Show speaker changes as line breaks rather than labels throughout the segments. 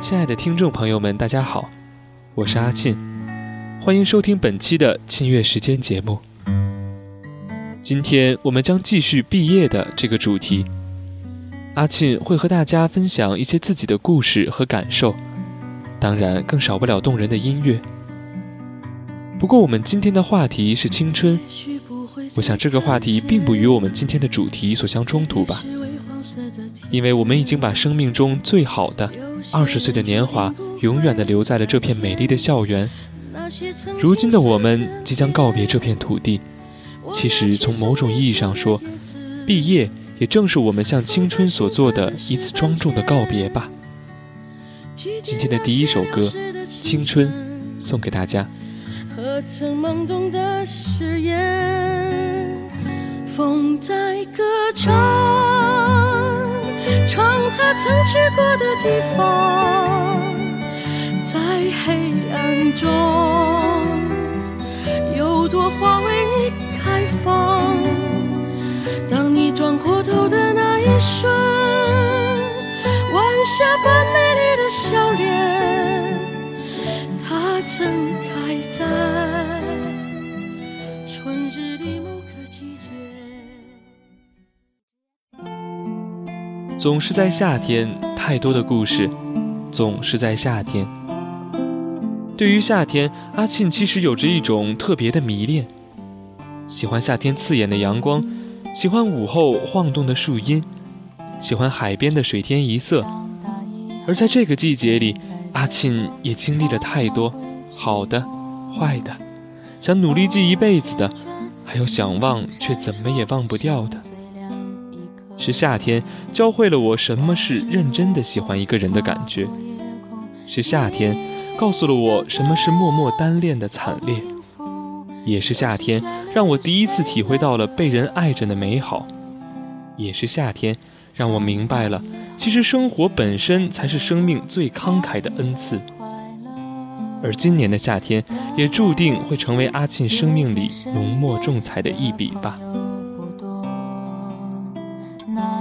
亲爱的听众朋友们，大家好，我是阿庆，欢迎收听本期的庆月时间节目。今天我们将继续毕业的这个主题，阿庆会和大家分享一些自己的故事和感受，当然更少不了动人的音乐。不过我们今天的话题是青春，我想这个话题并不与我们今天的主题所相冲突吧。因为我们已经把生命中最好的二十岁的年华，永远的留在了这片美丽的校园。如今的我们即将告别这片土地。其实从某种意义上说，毕业也正是我们向青春所做的一次庄重的告别吧。今天的第一首歌《青春》送给大家。
风在歌唱。曾去过的地方，在黑暗中，有朵花为你开放。当你转过头的那一瞬，晚霞般美丽的笑脸，它曾开在
总是在夏天，太多的故事，总是在夏天。对于夏天，阿庆其实有着一种特别的迷恋，喜欢夏天刺眼的阳光，喜欢午后晃动的树荫，喜欢海边的水天一色。而在这个季节里，阿庆也经历了太多，好的，坏的，想努力记一辈子的，还有想忘却怎么也忘不掉的。是夏天教会了我什么是认真的喜欢一个人的感觉，是夏天告诉了我什么是默默单恋的惨烈，也是夏天让我第一次体会到了被人爱着的美好，也是夏天让我明白了，其实生活本身才是生命最慷慨的恩赐。而今年的夏天也注定会成为阿庆生命里浓墨重彩的一笔吧。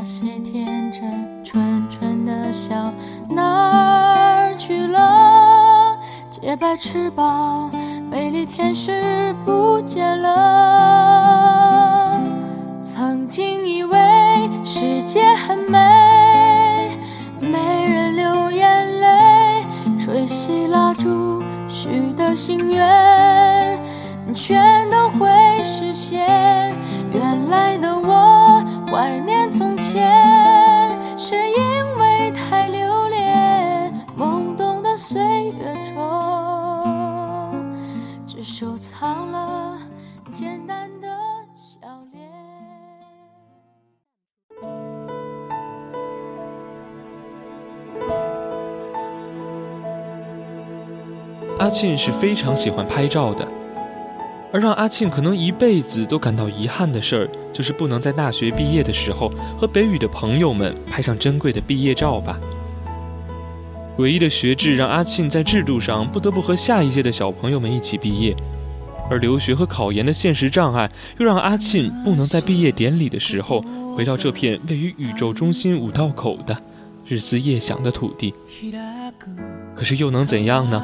些天真纯纯的
笑，哪
儿去了洁白翅膀，美丽天使不见了。曾经以为世界很美，没人流眼泪，吹熄蜡烛许的心愿，全都会实现。
庆是非常喜欢拍照的，而让阿庆可能一辈子都感到遗憾的事儿，就是不能在大学毕业的时候和北语的朋友们拍上珍贵的毕业照吧。诡异的学制让阿庆在制度上不得不和下一届的小朋友们一起毕业，而留学和考研的现实障碍又让阿庆不能在毕业典礼的时候回到这片位于宇宙中心五道口的日思夜想的土地。可是又能怎样呢？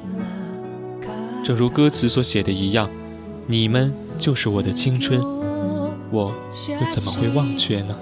正如歌词所写的一样，你们就是我的青春，我又怎么会忘却呢？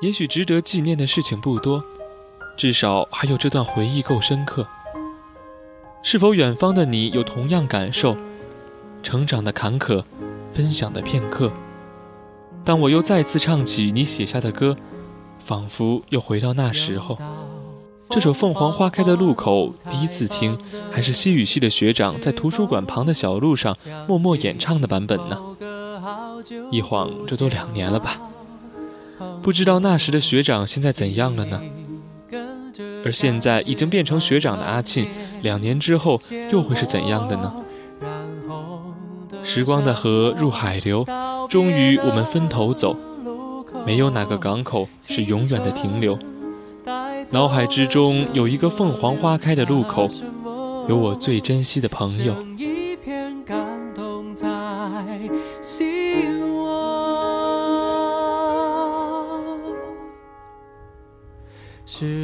也许值得纪念的事情不多，至少还有这段回忆够深刻。是否远方的你有同样感受？成长的坎坷，分享的片刻。当我又再次唱起你写下的歌，仿佛又回到那时候。这首《凤凰花开的路口》，第一次听还是西语系的学长在图书馆旁的小路上默默演唱的版本呢。一晃，这都两年了吧？不知道那时的学长现在怎样了呢？而现在已经变成学长的阿庆，两年之后又会是怎样的呢？时光的河入海流，终于我们分头走，没有哪个港口是永远的停留。脑海之中有一个凤凰花开的路口，有我最珍惜的朋友。
一片感动在心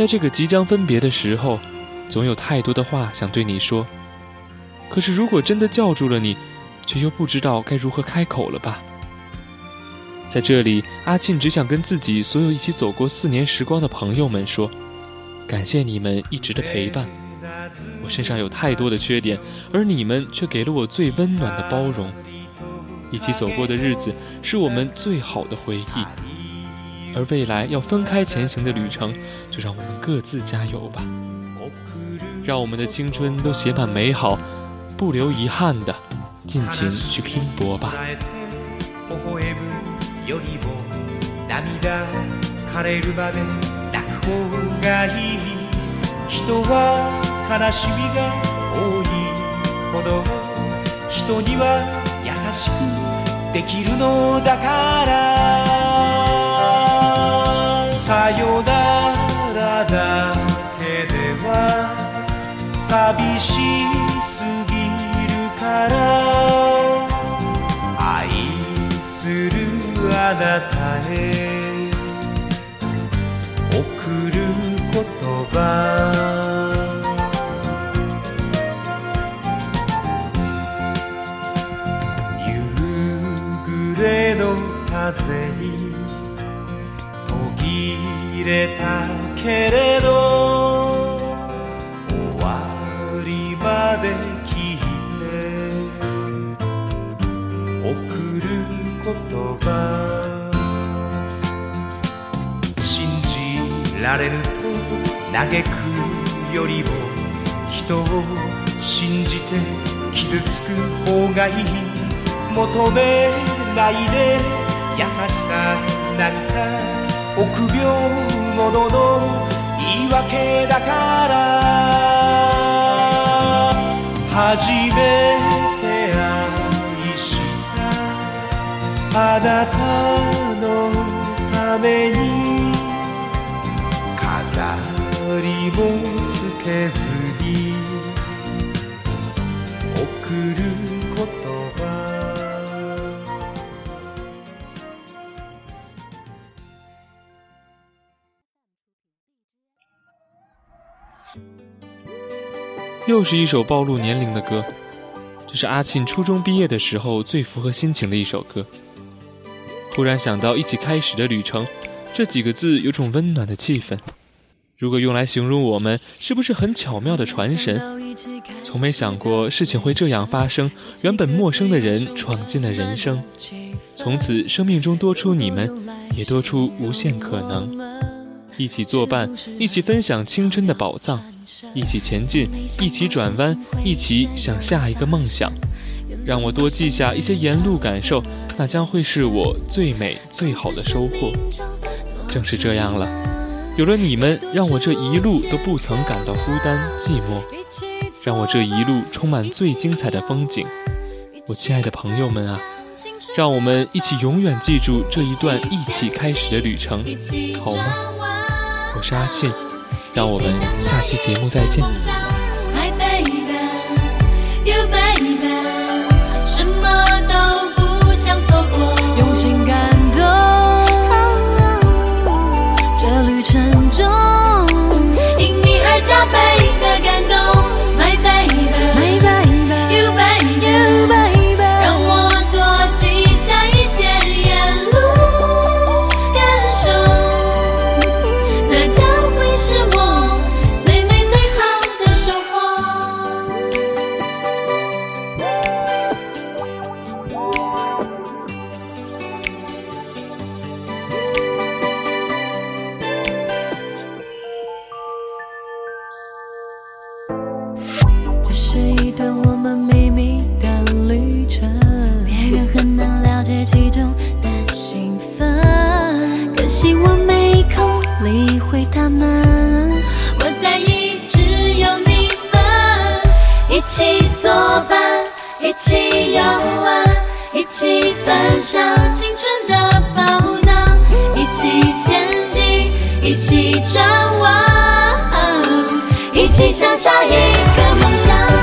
在这个即将分别的时候，总有太多的话想对你说。可是，如果真的叫住了你，却又不知道该如何开口了吧？在这里，阿庆只想跟自己所有一起走过四年时光的朋友们说：感谢你们一直的陪伴。我身上有太多的缺点，而你们却给了我最温暖的包容。一起走过的日子，是我们最好的回忆。而未来要分开前行的旅程，就让我们各自加油吧。让我们的青春都写满美好，不留遗憾的，尽情去拼搏吧。しすぎるから愛するあなたへ送る言葉。夕暮れの風に途
切れたけれど言葉信じられると嘆くよりも人を信じて傷つく方がいい。求めないで優しさなんか臆病者の言い訳だから。初めあなたのために飾りもつけずに送る言葉
又是一首暴露年龄的歌，这是阿庆初中毕业的时候最符合心情的一首歌。 忽然想到“一起开始的旅程”这几个字，有种温暖的气氛。如果用来形容我们，是不是很巧妙的传神？从没想过事情会这样发生，原本陌生的人闯进了人生，从此生命中多出你们，也多出无限可能。一起作伴，一起分享青春的宝藏，一起前进，一起转弯，一起想下一个梦想。让我多记下一些沿路感受，那将会是我最美最好的收获。正是这样了，有了你们，让我这一路都不曾感到孤单寂寞，让我这一路充满最精彩的风景。我亲爱的朋友们啊，让我们一起永远记住这一段一起开始的旅程，好吗？我是阿庆，让我们下期节目再见。
作伴，一起游玩，一起分享青春的宝藏，一起前进，一起转弯，一起向下一个梦想。